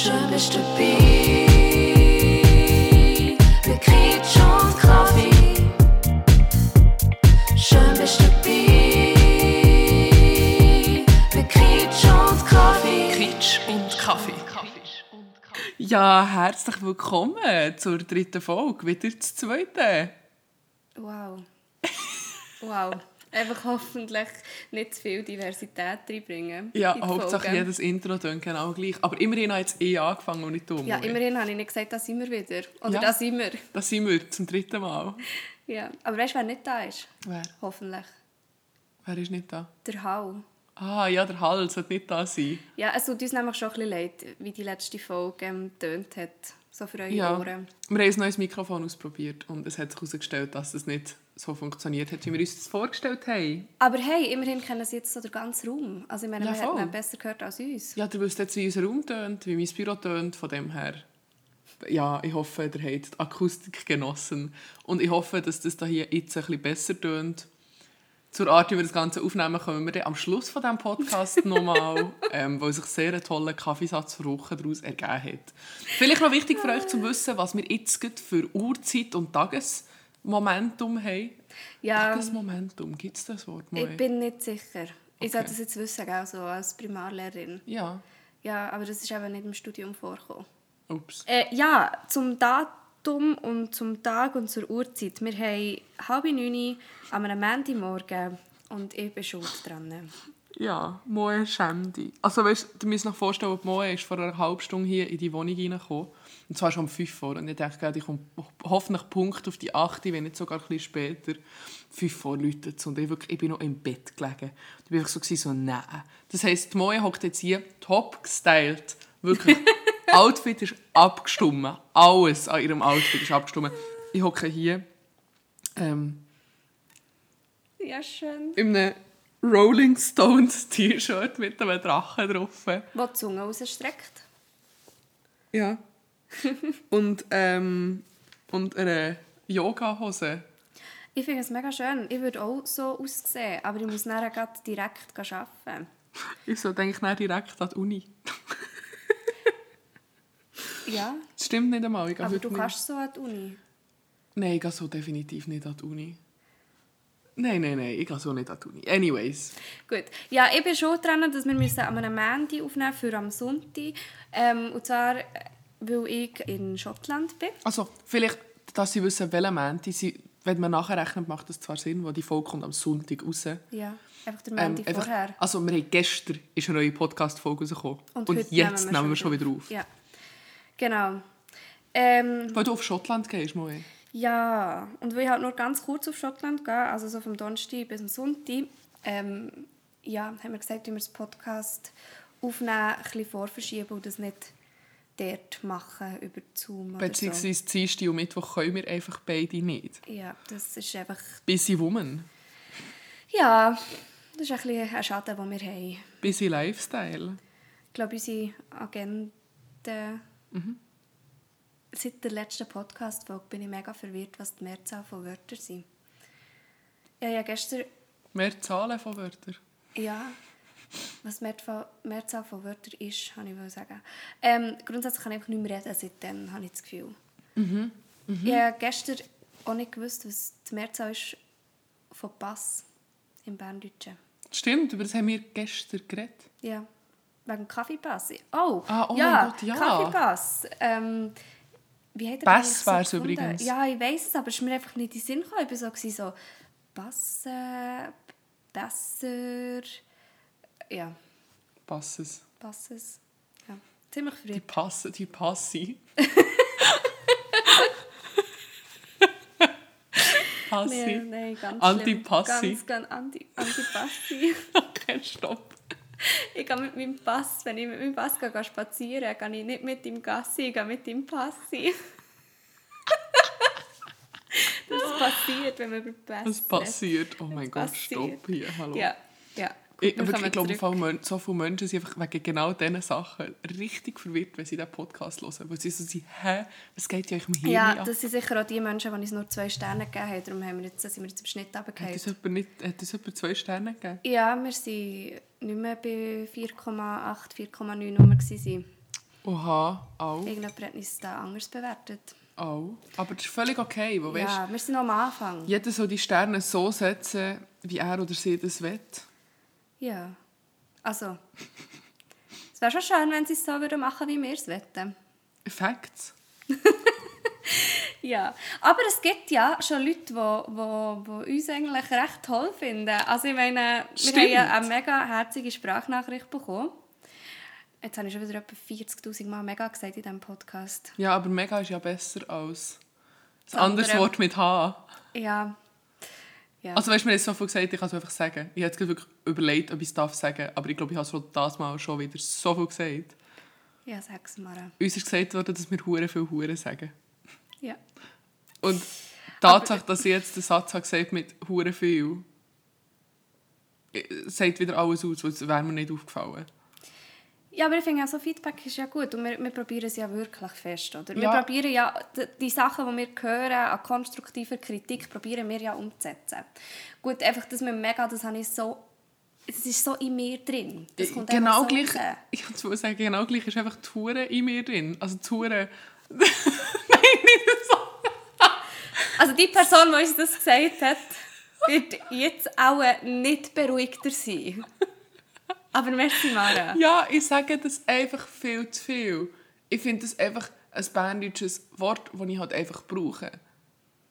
Schön bist du. Für Kretsch und Kaffee. Schön bist du. Für Kretsch und Kaffee. Kitsch und Kaffee. Ja, herzlich willkommen zur dritten Folge, wieder zur zweiten. Wow. Wow. Einfach hoffentlich nicht zu viel Diversität reinbringen. Ja, Folgen. jedes Intro tönt genau gleich. Aber immerhin hat jetzt eh angefangen und nicht dumm. Ja, immerhin habe ich nicht gesagt, da sind wir wieder. Oder Ja. da sind wir. Da sind wir zum dritten Mal. Ja. Aber weißt du, wer nicht da ist? Wer? Hoffentlich. Wer ist nicht da? Der Hau. Ah, ja, der Hals sollte nicht da sein. Ja, es tut uns nämlich schon ein bisschen leid, wie die letzte Folge ähm, tönt hat. So für eure Ja. Ohren. Wir haben ein neues Mikrofon ausprobiert und es hat sich herausgestellt, dass es nicht so funktioniert hat, wie wir uns das vorgestellt haben. Aber hey, immerhin kennen sie jetzt so den ganzen Raum. Also ich meine, Ja, man hat besser gehört als uns. Ja, ihr wisst jetzt, wie unser Raum tönt, wie mein Büro tönt, von dem her. Ja, ich hoffe, ihr habt die Akustik genossen. Und ich hoffe, dass das da hier jetzt ein bisschen besser tönt. Zur Art, wie wir das Ganze aufnehmen, kommen wir dann am Schluss von diesem Podcast nochmal, ähm, weil sich sehr ein toller Kaffeesatz für Wochen daraus ergeben hat. Vielleicht noch wichtig für euch zu wissen, was wir jetzt für Uhrzeit und Tagesmomentum haben. Ja, Tagesmomentum, gibt es das Wort mal? ich bin nicht sicher. Ich sollte Okay. das jetzt wissen, gell, so als Primarlehrerin. Ja, Ja, aber das ist eben nicht im Studium vorgekommen. ups. Äh, ja, zum Datum und zum Tag und zur Uhrzeit. Wir haben halb neun an einem und ich bin schuld dran. Ja, Moe Schemdi. Also weißt, du musst dir vorstellen, Moe ist vor einer halben Stunde hier in die Wohnung reingekommen. Und zwar schon um 5 vor. Und ich dachte, ich komme hoffentlich Punkt auf die 8, wenn nicht sogar ein bisschen später. 5 vor läutet Und ich, wirklich, ich bin noch im Bett gelegen. Und ich war so, so nein. Das heisst, die Moe hockt jetzt hier top gestylt. Wirklich. Outfit ist abgestimmt. Alles an ihrem Outfit ist abgestimmt. Ich hocke hier ähm, Ja, schön. in einem Rolling Stones T-Shirt mit einem Drachen drauf. Wo die Zunge rausstreckt. Ja. und, ähm, und eine Yoga-Hose. Ich finde es mega schön. Ich würde auch so aussehen, aber ich muss nachher direkt arbeiten. Ich soll eigentlich nicht direkt an die Uni. Ja, Das stimmt nicht einmal. Ich aber du nicht. kannst so an die Uni. Nein, ich gehe so definitiv nicht an die Uni. Nein, nein, nein, ich gehe so nicht an die Uni. Anyways. Gut. Ja, ich bin schon dran, dass wir müssen an einem Montag aufnehmen für am Sonntag. Ähm, und zwar, äh, weil ich in Schottland bin. Also, vielleicht, dass Sie wissen, welche Montag sie... Wenn man nachher rechnet, macht das zwar Sinn, weil die Folge kommt am Sonntag raus. Ja, einfach der Ähm, Montag einfach- vorher. Also, wir haben gestern ist eine neue Podcast-Folge rausgekommen. Und, heute jetzt nehmen wir schon wieder auf. Ja, genau. Ähm, Weil du auf Schottland gehst, Moe. ja, und weil ich halt nur ganz kurz auf Schottland gehe, also so vom Donnerstag bis zum Sonntag, ähm, ja, haben wir gesagt, wie wir das Podcast aufnehmen, ein bisschen vorverschieben und das nicht dort machen, über Zoom oder Beziehungsweise Dienstag und Mittwoch können wir einfach beide nicht. so. Ja, das ist einfach... Busy Woman. Ja, das ist ein bisschen ein Schaden, den wir haben. Busy Lifestyle. Ich glaube, unsere Agenda... Mhm. Seit der letzten Podcast-Folge bin ich mega verwirrt, was die Mehrzahl von Wörtern sind. Ja, ja, gestern... Mehr Zahlen von Wörtern. Ja, was die Mehrzahl Mehrzahl von Wörtern ist, kann ich sagen. Ähm, grundsätzlich kann ich einfach nicht mehr reden, seitdem habe ich das Gefühl. Mhm, Ich habe gestern auch nicht gewusst, was die Mehrzahl ist von Pass im Berndeutschen. Stimmt, über das haben wir gestern geredet. Ja, wegen Kaffeepass. Oh, Ah, oh ja, Gott, ja. Kaffeepass. Ähm, wie hat er Pass eigentlich wär's gefunden? übrigens. Ja, ich weiß es, aber es ist mir einfach nicht in den Sinn gekommen. Ich war so, so Pass, äh, besser... Ja, Passes. Passes. Ja, ziemlich Die verwirrt. passen, die passi. Passi. Nein, nein, ganz Antipassi. Ganz, ganz anti, Antipassi. Okay, stopp. Ich gehe mit meinem Pass, wenn ich mit meinem Pass gehe, gehe spazieren, gehe ich nicht mit dem Gassi, ich gehe mit dem Passi. das passiert, wenn man über Pass Was passiert? Oh mein Gott, stopp hier. Hallo. Ja, ja. Ich, wir wirklich, ich glaube, zurück. so viele Menschen sind einfach wegen genau diesen Sachen richtig verwirrt, wenn sie diesen Podcast hören. Weil sie so sind, hä, was geht ja euch im Hirn Ja, an? das sind sicher auch die Menschen, die uns nur zwei Sterne gegeben haben. Darum haben wir jetzt, sind wir jetzt im Schnitt Hat runtergefallen. das jemand, nicht, hat das jemand zwei Sterne gegeben? Ja, wir waren nicht mehr bei 4,8, 4,9 rum. gewesen. Oha, auch. Irgendjemand hat uns da anders bewertet. auch. Aber das ist völlig okay, wo weißt, Ja, wir sind noch am Anfang. jeder soll die Sterne so setzen, wie er oder sie das will. Ja. Also, es wäre schon schön, wenn sie es so würden machen, wie wir es wollen. Facts. Ja, aber es gibt ja schon Leute, die, die, die uns eigentlich recht toll finden. Also ich meine, wir Stimmt. haben ja eine mega herzige Sprachnachricht bekommen. Jetzt habe ich schon wieder etwa 40'000 Mal mega gesagt in diesem Podcast. Ja, aber mega ist ja besser als Das ein anderes andere. Wort mit H. Ja. ja. Also weißt du, mir ist so viel gesagt, ich kann es einfach sagen. Ich habe jetzt wirklich überlegt, ob ich es darf sagen, aber ich glaube, ich habe es schon das Mal schon wieder so viel gesagt. ja, sag's mal. Uns ist gesagt worden, dass wir hure viel Hure sagen. Ja. Und die Tatsache, dass ich jetzt den Satz habe gesagt mit hure viel, äh, sagt wieder alles aus, was wäre mir nicht aufgefallen. Ja, aber ich finde auch so Feedback ist ja gut und wir, wir probieren es ja wirklich fest, oder? Wir Ja. probieren ja die, die Sachen, die wir hören, an konstruktiver Kritik, probieren wir ja umzusetzen. Gut, einfach, dass wir mega, das habe ich so, es ist so in mir drin. Das kommt genau so gleich, raus. ich muss sagen, genau gleich ist einfach die Hure in mir drin. Also die Hure... Also die Person, die uns das gesagt hat, wird jetzt auch nicht beruhigter sein. Aber merci, Mara. Ja, ich sage das einfach viel zu viel. Ich finde das einfach ein berndeutsches Wort, das ich halt einfach brauche.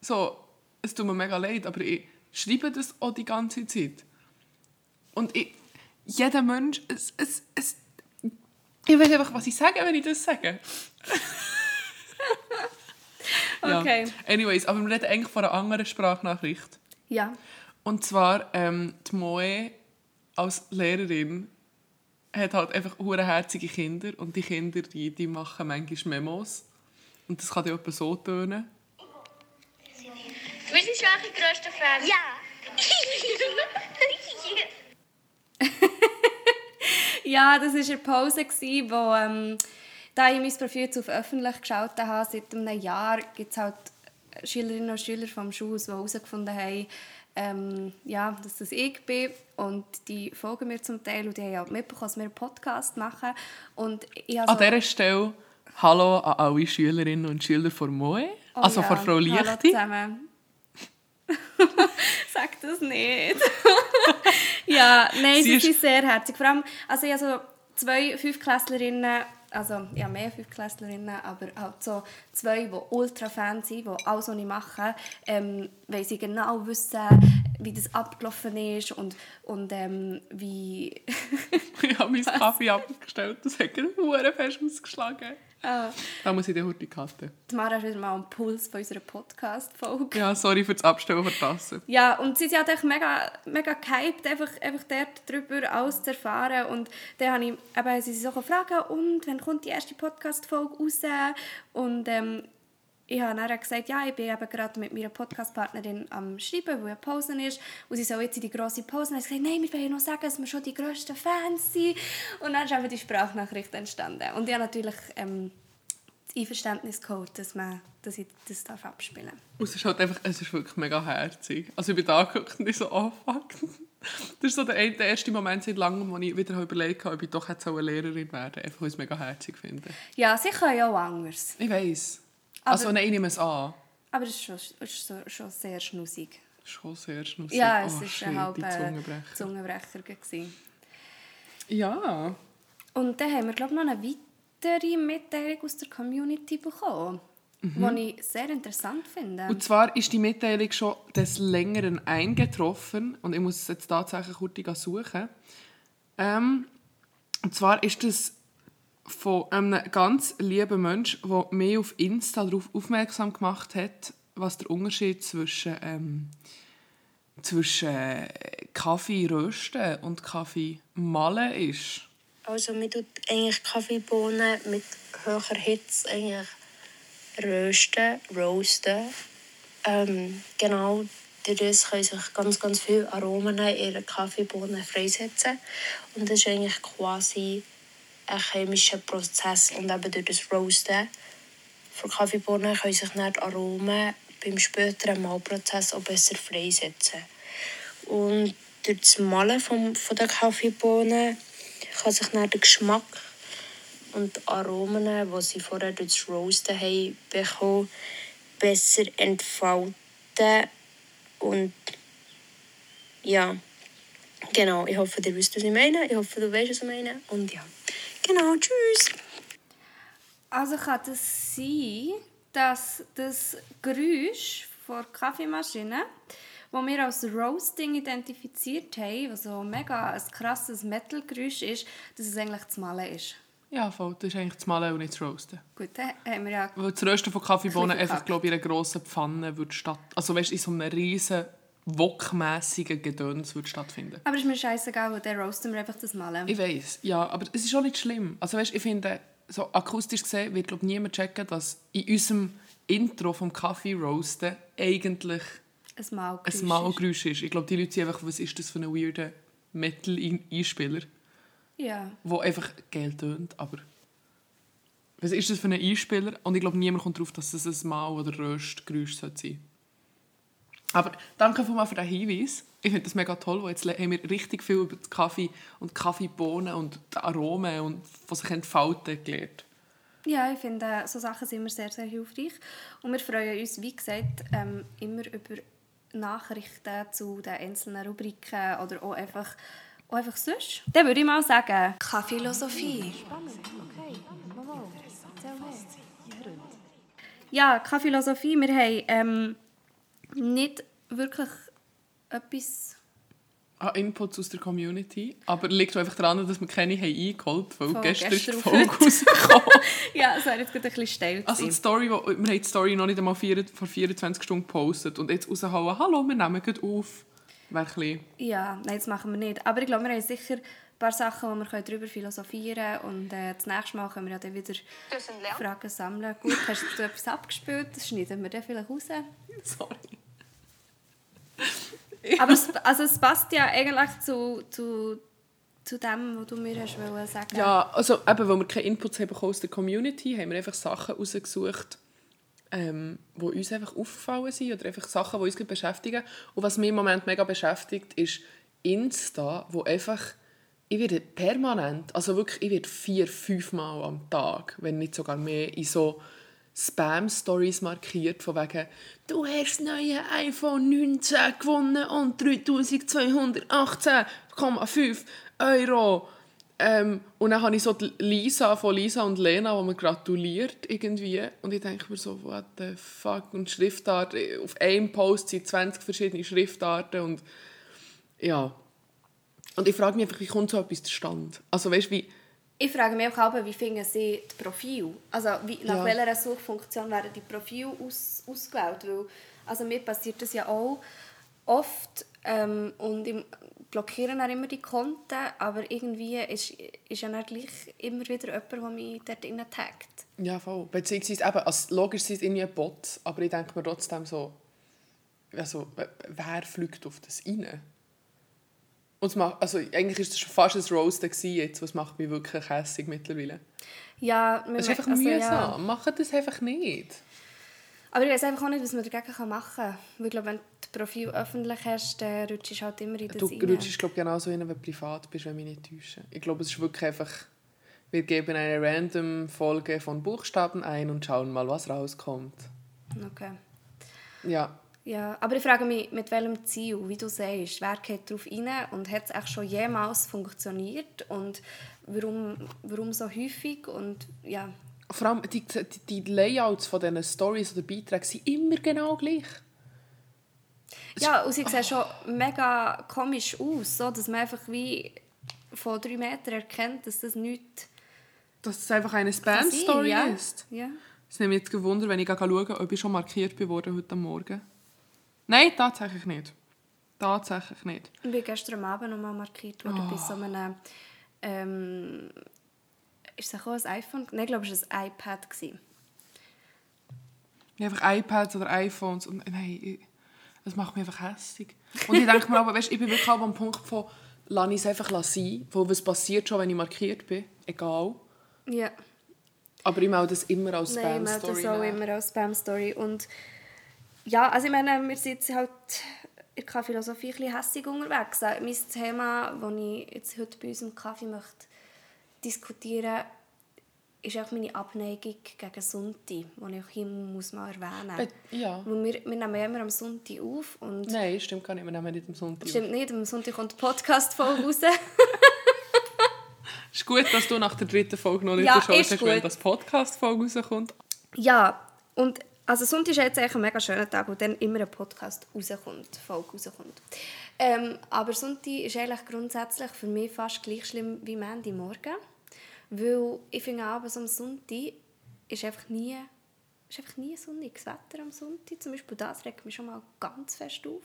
So, es tut mir mega leid, aber ich schreibe das auch die ganze Zeit. Und ich, jeder Mensch, es, es, es, ich weiß einfach, was ich sage, wenn ich das sage. Ja. Okay. Anyways, aber wir reden eigentlich von einer anderen Sprachnachricht. Ja. Und zwar, ähm, die Moe als Lehrerin hat halt einfach herzige Kinder und die Kinder, die, die machen manchmal Memos. Und das kann ja etwa so tönen. Wir sind schwache größte Fan. Ja. Ja, das war eine Pause, wo ähm, da ich mein Profil jetzt auf öffentlich geschaltet habe, seit einem Jahr gibt es halt Schülerinnen und Schüler vom Schulhaus, die herausgefunden haben, ähm, ja, dass das ich bin. Und die folgen mir zum Teil und die haben auch mitbekommen, dass wir einen Podcast machen. Und ich habe An dieser Stelle Hallo an alle Schülerinnen und Schüler von Moe, Oh also ja, von Frau Hallo Lichti. zusammen. Sag das nicht. ja, nein, Sie sie ist- sind sehr herzig. Vor allem, also ich habe so zwei Fünfklässlerinnen, also ja, mehr Fünfklässlerinnen, aber halt so zwei, die ultra Fan sind, die alles, was ich mache, ähm, weil sie genau wissen, wie das abgelaufen ist und, und ähm, wie... Ich habe meinen Kaffee abgestellt, das hat gerade fest ausgeschlagen. Ah, Da muss ich den heute cutten. die Mara ist wieder mal am Puls von unserer Podcast-Folge. Ja, sorry für das Abstellen von der Tasse. Ja, und sie sind halt mega, mega gehypt, einfach, einfach dort drüber alles zu erfahren. Und dann habe ich, eben, sie so gefragt, und wann kommt die erste Podcast-Folge raus? Und ähm, ich habe dann gesagt, ja, ich bin eben gerade mit meiner Podcast-Partnerin am Schreiben, weil eine Pause ist. Und sie soll jetzt in die grosse Pause. Und ich gesagt, nein, wir wollen ja noch sagen, dass wir schon die grössten Fans sind. Und dann ist eben die Sprachnachricht entstanden. Und ich habe natürlich ähm, das Einverständnis geholt, dass, man, dass ich das darf abspielen darf. Und es ist halt einfach, es ist wirklich mega herzig. Also ich bin da geguckt und ich so, oh fuck. Das ist so der, der erste Moment seit langem, wo ich wieder überlegt habe, ob ich doch jetzt eine Lehrerin werden einfach weil ich es mega herzig finde. Ja, sie können ja auch anders. Ich weiss. Aber- Also nein, ich nehme es an. Aber es ist schon, es ist so, schon sehr schnussig. Schon sehr schnussig. Ja, es oh, war shit, ein halber Zungenbrecher. Zungenbrecher. gewesen. Ja. Und dann haben wir, glaube ich, noch eine weitere Mitteilung aus der Community bekommen, die ich sehr interessant finde. Und zwar ist die Mitteilung schon des Längeren eingetroffen und ich muss es jetzt tatsächlich kurz suchen. Ähm, und zwar ist das von einem ganz lieben Mensch, der mir auf Insta darauf aufmerksam gemacht hat, was der Unterschied zwischen, ähm, zwischen äh, Kaffee rösten und Kaffee malen ist. Also man tut eigentlich Kaffeebohnen mit hoher Hitze eigentlich rösten, roasten. Ähm, genau, das können sich ganz, ganz viele Aromen in ihrer Kaffeebohnen freisetzen. Und das ist eigentlich quasi ein chemischer Prozess. Und eben durch das Roasten von Kaffeebohnen können sich dann die Aromen beim späteren Malprozess auch besser freisetzen. Und durch das Malen vom, von der Kaffeebohnen kann sich dann der Geschmack und die Aromen, die sie vorher durch das Roasten haben bekommen, besser entfalten. Und ja, genau. Ich hoffe, ihr wisst, was ich meine. Ich hoffe, du weißt, was ich meine. Und ja, genau. Tschüss. Also kann das sein, dass das Geräusch von der Kaffeemaschine, das wir als Roasting identifiziert haben, was so mega ein krasses Metal-Geräusch ist, dass es eigentlich das Malen ist? Ja, voll. Das ist eigentlich das Malen und nicht das Roasten. Gut, dann haben wir ja... Weil das Rösten von Kaffeebohnen einfach, glaube ich, in einer grossen Pfanne würde statt... Also weißt, in so einem riesen wokmässigen Gedöns würde stattfinden. Aber ist mir scheißegal, weil dann roasten wir einfach das Malen. Ich weiß, ja, aber es ist auch nicht schlimm. Also weißt, ich finde, so akustisch gesehen wird glaub, niemand checken, dass in unserem Intro vom Kaffee roasten eigentlich Ein Malgeräusch. ein Malgeräusch ist. Ich glaube, die Leute sind einfach, was ist das für ein weirder Metal-Einspieler, Ja. der einfach geil tönt, aber was ist das für ein Einspieler? Und ich glaube, niemand kommt darauf, dass es ein Mal- oder Röstgeräusch sein sollte. Aber danke vielmals für den Hinweis. Ich finde das mega toll, weil jetzt haben wir richtig viel über den Kaffee und Kaffeebohnen und die Aromen und was sich entfalten gelernt. Ja, ich finde, so Sachen sind immer sehr, sehr hilfreich. Und wir freuen uns, wie gesagt, ähm, immer über Nachrichten zu den einzelnen Rubriken oder auch einfach, auch einfach sonst. Dann würde ich mal sagen, Kaffeelosophie. ja, Kaffeelosophie, wir haben ähm, nicht wirklich etwas... Ah, Inputs aus der Community. Aber liegt einfach daran, dass wir keine haben eingeholt haben, weil Von gestern, ist die gestern Folge rausgekommen. Ja, es wäre jetzt gerade ein bisschen steil Also die. Story, wo, wir haben die Story noch nicht einmal vier, vor 24 Stunden gepostet und jetzt raushauen, hallo, wir nehmen gerade auf. Wäre ein bisschen... Ja, nein, das machen wir nicht. Aber ich glaube, wir haben sicher paar Sachen, wo wir darüber philosophieren können. Und äh, das nächste Mal können wir ja dann wieder Fragen sammeln. Gut, hast du etwas abgespielt? Das schneiden wir dann vielleicht raus. Sorry. Aber es, also es passt ja eigentlich zu, zu, zu dem, was du mir hast wollen sagen Ja, also eben, weil wir keine Inputs haben aus der Community, haben wir einfach Sachen rausgesucht, ähm, die uns einfach aufgefallen sind oder einfach Sachen, die uns beschäftigen. Und was mich im Moment mega beschäftigt, ist Insta, wo einfach, ich werde permanent, also wirklich, ich werde vier, fünf Mal am Tag, wenn nicht sogar mehr, in so Spam-Stories markiert, von wegen «Du hast das neue iPhone 19 gewonnen und 3218,5 Euro.» ähm, Und dann habe ich so Lisa von Lisa und Lena, die mir gratuliert irgendwie. Und ich denke mir so, what the fuck? Und Schriftart, auf einem Post sind 20 verschiedene Schriftarten und ja. Und ich frage mich einfach, wie kommt so etwas zustande? Also weißt wie... Ich frage mich auch, wie finden sie die Profil? Also wie, nach Ja. welcher Suchfunktion werden die Profile aus, ausgewählt? Weil, also mir passiert das ja auch oft ähm, und ich blockiere dann immer die Konten, aber irgendwie ist, ist ja dann gleich immer wieder jemand, der mich dort taggt. Ja, voll. Beziehungsweise eben, also logisch sind es irgendwie Bots, aber ich denke mir trotzdem so, also, wer- wer fliegt auf das rein? Und macht, also eigentlich ist das schon fast ein Roasten jetzt, was macht mich wirklich hässig mittlerweile. Ja, wir- Es ist einfach also, mühsam. ja. Macht das einfach nicht. Aber ich weiß einfach auch nicht, was man dagegen machen kann. Weil ich glaube, wenn du das Profil öffentlich hast, dann rutschst du halt immer in das Du rein. rutschst glaube genauso hin, wenn du privat bist, wenn mich nicht täusche. Ich glaube, es ist wirklich einfach, wir geben eine random Folge von Buchstaben ein und schauen mal, was rauskommt. Okay. Ja, Ja, aber ich frage mich, mit welchem Ziel, wie du sagst, wer geht darauf rein und hat es echt schon jemals funktioniert und warum, warum so häufig und ja, vor allem die, die, die Layouts von diesen Stories oder Beiträgen sind immer genau gleich. ja und sie sehen schon mega komisch aus, so, dass man einfach wie von drei Metern erkennt, dass das nichts Dass es einfach eine Spam-Story ja. ist. Ja. Es nimmt mich jetzt gewundert, wenn ich schaue, ob ich schon markiert bin worden heute Morgen. Nein, tatsächlich nicht. Tatsächlich nicht. Ich bin gestern Abend noch mal markiert worden Oh. bei so einem ähm, ist es auch ein iPhone? Nein, ich glaube, es war ein iPad. gewesen. Habe einfach iPads oder iPhones und nein, ich, das macht mich einfach hässlich. Und ich denke mir aber, weißt, ich bin wirklich auch am Punkt von, lasse ich es einfach sein, weil was passiert schon, wenn ich markiert bin, egal. Ja. Aber ich melde das immer als Nein, ich melde Spam-Story. das auch nach. immer als Spam-Story. Und ja, also ich meine, wir sind jetzt halt in der Philosophie ein bisschen hässig unterwegs. Mein Thema, das ich jetzt heute bei uns im Kaffee möchte diskutieren ist auch meine Abneigung gegen Sonntag, die ich auch hier muss mal erwähnen muss. Ja. Weil wir, wir nehmen ja immer am Sonntag auf und Nein, stimmt gar nicht. Wir nehmen nicht am Sonntag. stimmt nicht, am Sonntag kommt die Podcast-Folge raus. Es ist gut, dass du nach der dritten Folge noch nicht Ja, hast, wenn das Podcast-Folge rauskommt. ja, und also Sonntag ist jetzt eigentlich ein mega schöner Tag, wo dann immer ein Podcast rauskommt, Folge rauskommt. Ähm, aber Sonntag ist eigentlich grundsätzlich für mich fast gleich schlimm wie Montagmorgen. Weil ich finde abends am Sonntag ist einfach nie, ist einfach nie sonniges Wetter am Sonntag. Zum Beispiel das regt mich schon mal ganz fest auf.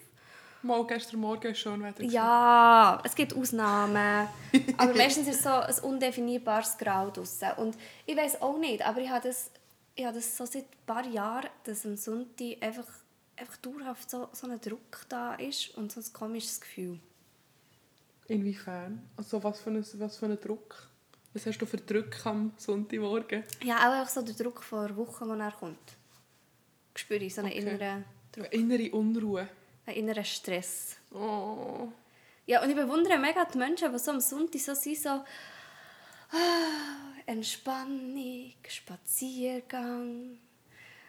Mal gestern Morgen ist schon Wetter. Ja, es gibt Ausnahmen. aber meistens ist es so ein undefinierbares Grau draussen. Und ich weiß auch nicht, aber ich habe das, ich habe das so seit ein paar Jahren, dass am Sonntag einfach, einfach dauerhaft so, so ein Druck da ist und so ein komisches Gefühl. Inwiefern? Also was für, ein, was für einen Druck? Was hast du für Druck am Sonntagmorgen? Ja, auch einfach so der Druck vor der Woche, die er kommt. Spüre ich so einen Okay. inneren Druck, Innere Unruhe. einen inneren Stress. Oh. Ja, und ich bewundere mega die Menschen, die so am Sonntag so sind, so Entspannung, Spaziergang.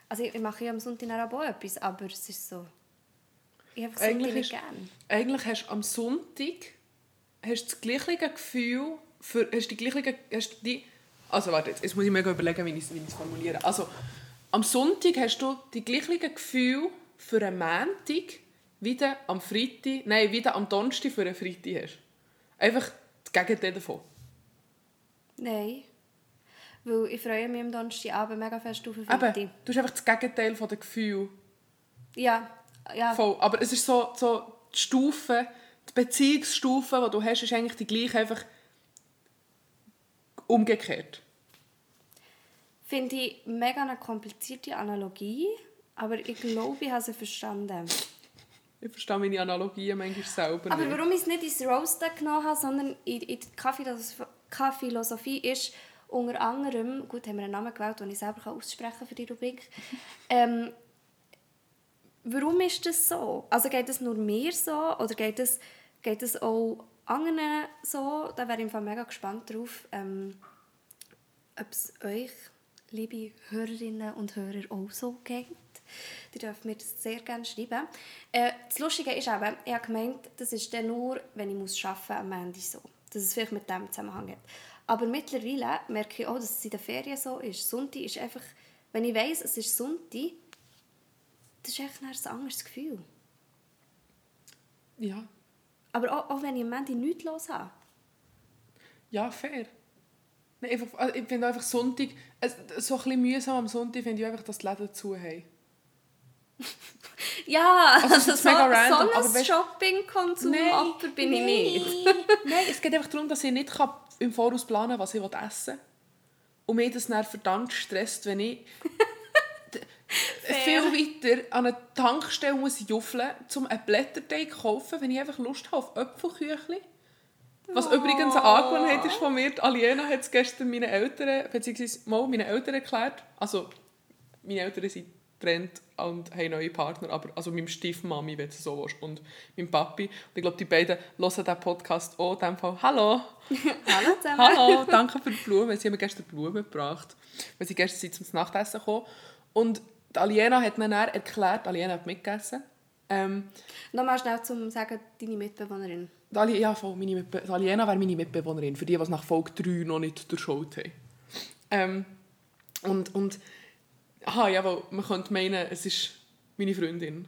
Also ich, ich mache ja am Sonntag auch etwas, aber es ist so... Ich habe Eigentlich, nicht gerne. eigentlich hast du am Sonntag hast du das gleiche Gefühl für, hast die gleiche, hast die, also warte, jetzt, jetzt muss ich mir überlegen, wie ich es formuliere. Also, am Sonntag hast du die gleichen Gefühle für einen Montag, wie du am Freitag, nein, wie du am Donnerstag für einen Freitag hast. Einfach das Gegenteil davon. Nein. Weil ich freue mich am Donnerstagabend mega fest auf den Freitag. du hast einfach das Gegenteil von den Gefühlen. Ja, ja. Voll. Aber es ist so, so die Stufe, die Beziehungsstufe, die du hast, ist eigentlich die gleiche, einfach umgekehrt. Finde ich mega eine komplizierte Analogie, aber ich glaube, ich habe sie verstanden. Ich verstehe meine Analogien manchmal selber Aber nicht. warum ich es nicht ins Roaster genommen habe, sondern in, in die Kaffeelos- Kaffeephilosophie ist unter anderem, gut, haben wir einen Namen gewählt, den ich selber aussprechen kann für die Rubrik. Ähm, warum ist das so? Also geht es nur mir so oder geht es, geht es auch anderen so? Da wäre ich im Fall mega gespannt drauf, ähm, ob es euch, liebe Hörerinnen und Hörer, auch so geht. Die dürfen mir das sehr gerne schreiben. Äh, das Lustige ist eben, ich habe gemeint, das ist dann nur, wenn ich muss arbeiten am Ende so. Dass es vielleicht mit dem zusammenhängt. Aber mittlerweile merke ich auch, dass es in den Ferien so ist. Sonntag ist einfach, wenn ich weiss, es ist Sonntag, das ist echt ein anderes Gefühl. Ja. Aber auch, auch wenn ich am Ende nichts los habe. ja, fair. Nein, einfach, also ich finde einfach Sonntag, so ein bisschen mühsam am Sonntag finde ich einfach, dass die Läden zu haben. Ja, Also, also, ist so, random, so ein Shopping-Konsum-Opfer bin ich nicht. Nein, es geht einfach darum, dass ich nicht kann im Voraus planen kann, was ich essen will. Und mir das dann verdammt stresst, wenn ich viel weiter an eine Tankstelle muss juffeln muss, um einen Blätterteig zu kaufen, wenn ich einfach Lust habe auf Äpfelküchli. Was übrigens eine Angewohnheit ist von mir. Die Aliena hat es gestern meinen Eltern, beziehungsweise mal meinen Eltern erklärt. Also, meine Eltern sind getrennt und haben neue Partner, aber also meinem Stiefmami, wenn du so willst, und meinem Papi. Und ich glaube, die beiden hören diesen Podcast auch. In dem Fall, hallo! Hallo zusammen. Hallo, danke für die Blumen. Sie haben mir gestern Blumen gebracht, weil sie gestern sind zum Nachtessen gekommen. Und die Aliena hat mir dann erklärt, Aliena hat mitgegessen, ähm, Nochmal schnell zum sagen, deine Mitbewohnerin. die Ali ja, voll, meine Mitbe die Aliena wäre meine Mitbewohnerin, für die, die nach Folge 3 noch nicht durchschaut haben. Ähm, und, und aha, jawohl, man könnte meinen, es ist meine Freundin.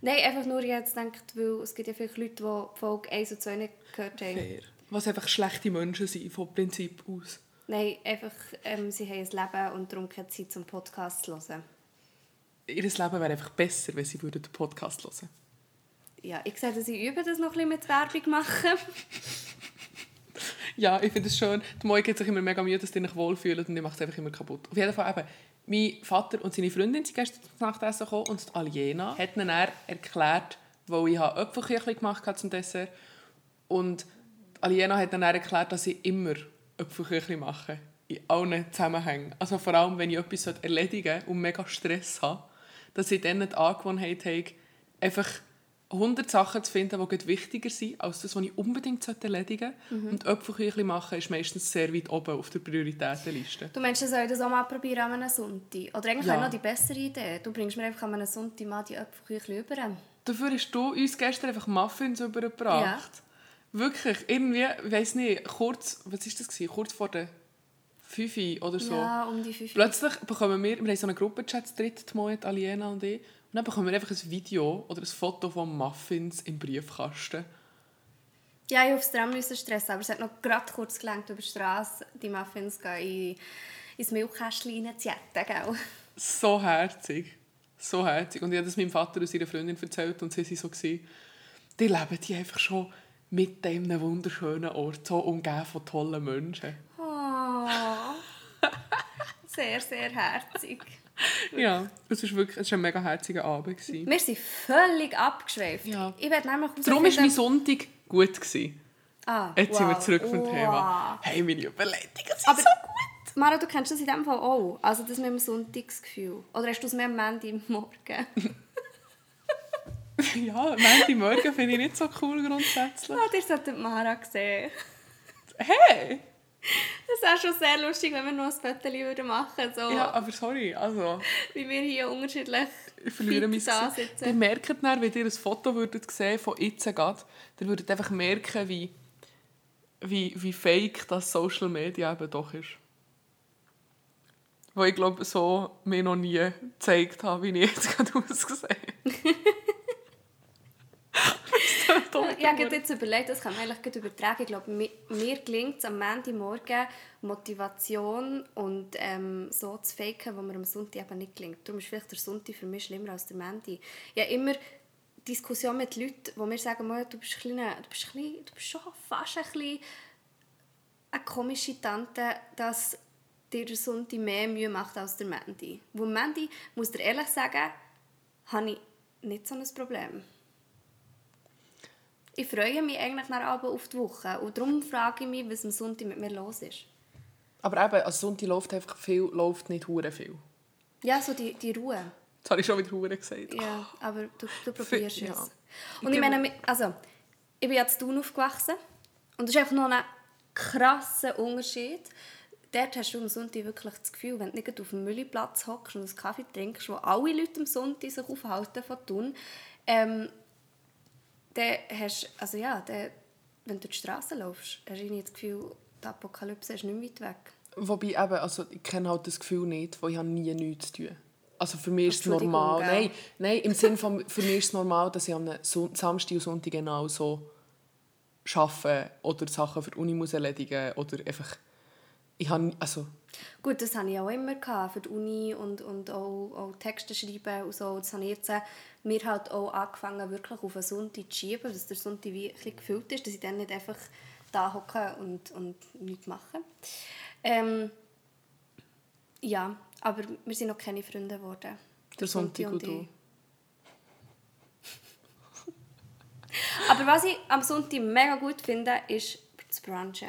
Nein, einfach nur jetzt denkt, weil es gibt ja viele Leute, die Folge 1 und 2 nicht gehört haben. Fair. Was einfach schlechte Menschen sind, vom Prinzip aus. Nein, einfach, ähm, sie haben ein Leben und darum keine Zeit zum Podcast zu hören. Ihr Leben wäre einfach besser, wenn sie würden den Podcast hören Ja, ich sehe, dass ich übe, das noch ein bisschen mit Werbung machen. Ja, ich finde es schön. Die Moi gibt sich immer mega Mühe, dass die sich wohlfühlen und die macht es einfach immer kaputt. Auf jeden Fall eben, mein Vater und seine Freundin sind gestern zum Nachtessen gekommen und die Aliena hat ihnen dann erklärt, wo ich Äpfelküchli gemacht habe zum Dessert und die Aliena hat dann erklärt, dass ich immer Äpfelküchli mache. In allen Zusammenhängen. Also vor allem, wenn ich etwas erledigen und mega Stress habe, dass ich dann die Angewohnheit habe, einfach 100 Sachen zu finden, die wichtiger sind, als das, was ich unbedingt erledigen sollte. Und Äpfelküchli machen ist meistens sehr weit oben auf der Prioritätenliste. Du meinst, ich soll das auch mal probieren an einem Sonntag? Oder eigentlich Ja. noch die bessere Idee. Du bringst mir einfach an einem Sonntag mal die Äpfelküchli über. Dafür hast du uns gestern einfach Muffins übergebracht. Wirklich, irgendwie, ich weiss nicht, kurz, was war das? Gewesen? Kurz vor der 5 Uhr oder so. Ja, um die fünf. Plötzlich bekommen wir, wir haben so einen Gruppenchat, zu dritt, die Moet, Aliena und ich, und dann bekommen wir einfach ein Video oder ein Foto von Muffins im Briefkasten. Ja, ich aufs Tram müssen stressen, aber es hat noch gerade kurz gelangt, über die Straße die Muffins gehen in, ins Milchkästchen reinzujetten, gell? So herzig. So herzig. Und ich habe das meinem Vater und seiner Freundin erzählt und sie waren so, gewesen, die leben die einfach schon mit einem wunderschönen Ort, so umgeben von tollen Menschen. Oh. Sehr, sehr herzig. Ja, es war wirklich es war ein mega herziger Abend. Gewesen. Wir sind völlig abgeschweift. Ja. Ich werde nämlich Darum war mein Sonntag gut. Gewesen. Ah, Jetzt sind wir wow. zurück vom Wow. Thema. Hey, meine Überleitungen sind Aber so gut. Mara, du kennst das in dem Fall auch. Also das mit dem Sonntagsgefühl. Oder hast du es mehr am Morgen? Ja, Montagmorgen finde ich nicht so cool grundsätzlich. Ah, ihr solltet Mara sehen. Hey! Das wäre schon sehr lustig, wenn wir noch ein Foto würden machen so Ja, aber sorry, also... wie wir hier unterschiedlich Ich verliere fit da Gesicht. Ihr sitzen. merkt dann, wenn ihr ein Foto würdet sehen von jetzt gerade, dann würdet ihr einfach merken, wie, wie, wie fake das Social Media eben doch ist. Weil ich glaube, so mir noch nie gezeigt habe, wie ich jetzt gerade aussehe. Dumm Ich habe jetzt überlegt, das kann man eigentlich gut übertragen. Ich glaube, mir, mir gelingt es am Montagmorgen, Motivation und ähm, so zu faken, wo mir am Sonntag eben nicht gelingt. Darum ist vielleicht der Sonntag für mich schlimmer als der Montag. Ich habe immer Diskussion mit Leuten, die mir sagen, «Mo, du bist, ein kleiner- du bist, ein bisschen- du bist schon fast ein bisschen eine komische Tante, dass dir der Sonntag mehr Mühe macht als der Mandy. Wo Mandy, muss dir ehrlich sagen, habe ich nicht so ein Problem. Ich freue mich eigentlich nach Abend auf die Woche und darum frage ich mich, was am Sonntag mit mir los ist. Aber eben, also Sonntag läuft einfach viel, läuft nicht hure viel. Ja, so die, die Ruhe. Das habe ich schon wieder hure gesagt. Ja, aber du, du probierst Ja. es. Ich Und ich meine, also, ich bin jetzt Thun aufgewachsen und das ist einfach noch ein krasser Unterschied. Dort hast du am Sonntag wirklich das Gefühl, wenn du nicht auf dem Müllplatz hockst und einen Kaffee trinkst, wo alle Leute am Sonntag sich aufhalten von Thun, ähm, dann hast also ja, dann, wenn du durch die Straße läufst, hast du irgendwie das Gefühl, die Apokalypse ist nicht weit weg. Wobei eben, also ich kenne halt das Gefühl nicht, weil ich habe nie nichts zu tun. Also für mich ist es normal. Nein, nein, im Sinne von, für mich ist es normal, dass ich am Samstag und Sonntag genau so arbeite oder Sachen für die Uni muss erledigen oder einfach, ich habe, also Gut, das hatte ich auch immer gehabt, für die Uni und, und auch, auch Texte schreiben und so. Das habe ich jetzt mir halt auch angefangen, wirklich auf einen Sonntag zu schieben, dass der Sonntag wie ein bisschen gefüllt ist, dass ich dann nicht einfach da hocke und, und nichts mache. Ähm, ja, aber wir sind noch keine Freunde geworden. Der Sonntag und du. Aber was ich am Sonntag mega gut finde, ist das Brunchen.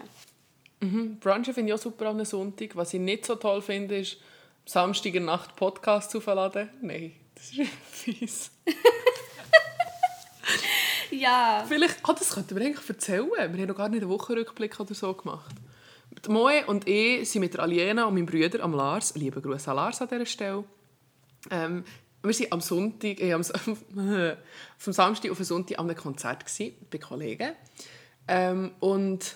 mhm, Brunchen finde ich auch super am Sonntag. Was ich nicht so toll finde, ist am Samstag Nacht Podcasts aufladen. Nein, das ist fies. Ja, Vielleicht, ah, das könnten wir eigentlich erzählen. Wir haben noch gar nicht einen Wochenrückblick oder so gemacht. Die Moe und ich sind mit der Aliena und meinem Bruder, am Lars, liebe Grüße an Lars an dieser Stelle, ähm, wir waren am Sonntag, äh, am, vom Samstag auf den Sonntag an einem Konzert gewesen, bei Kollegen. Ähm, und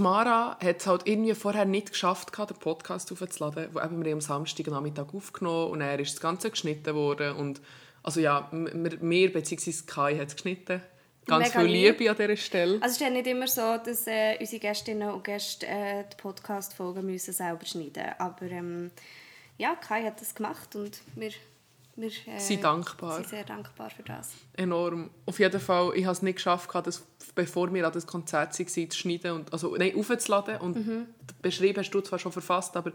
die Mara hat es halt irgendwie vorher nicht geschafft, den Podcast aufzuladen, wo eben wir am Samstagnachmittag aufgenommen und dann ist das Ganze geschnitten worden und also ja, wir, wir bzw. Kai hat es geschnitten. Ganz Mega viel lieb. Liebe an dieser Stelle. Also es ist ja nicht immer so, dass äh, unsere Gästinnen und Gäste äh, die Podcast-Folgen müssen selber schneiden Aber ähm, ja, Kai hat das gemacht und wir, wir äh, Sind dankbar. sind sehr dankbar für das. Enorm. Auf jeden Fall, ich habe es nicht geschafft, das, bevor wir an das Konzert waren, zu schneiden und also nein, aufzuladen. Und Mhm. beschrieben hast du zwar schon verfasst, aber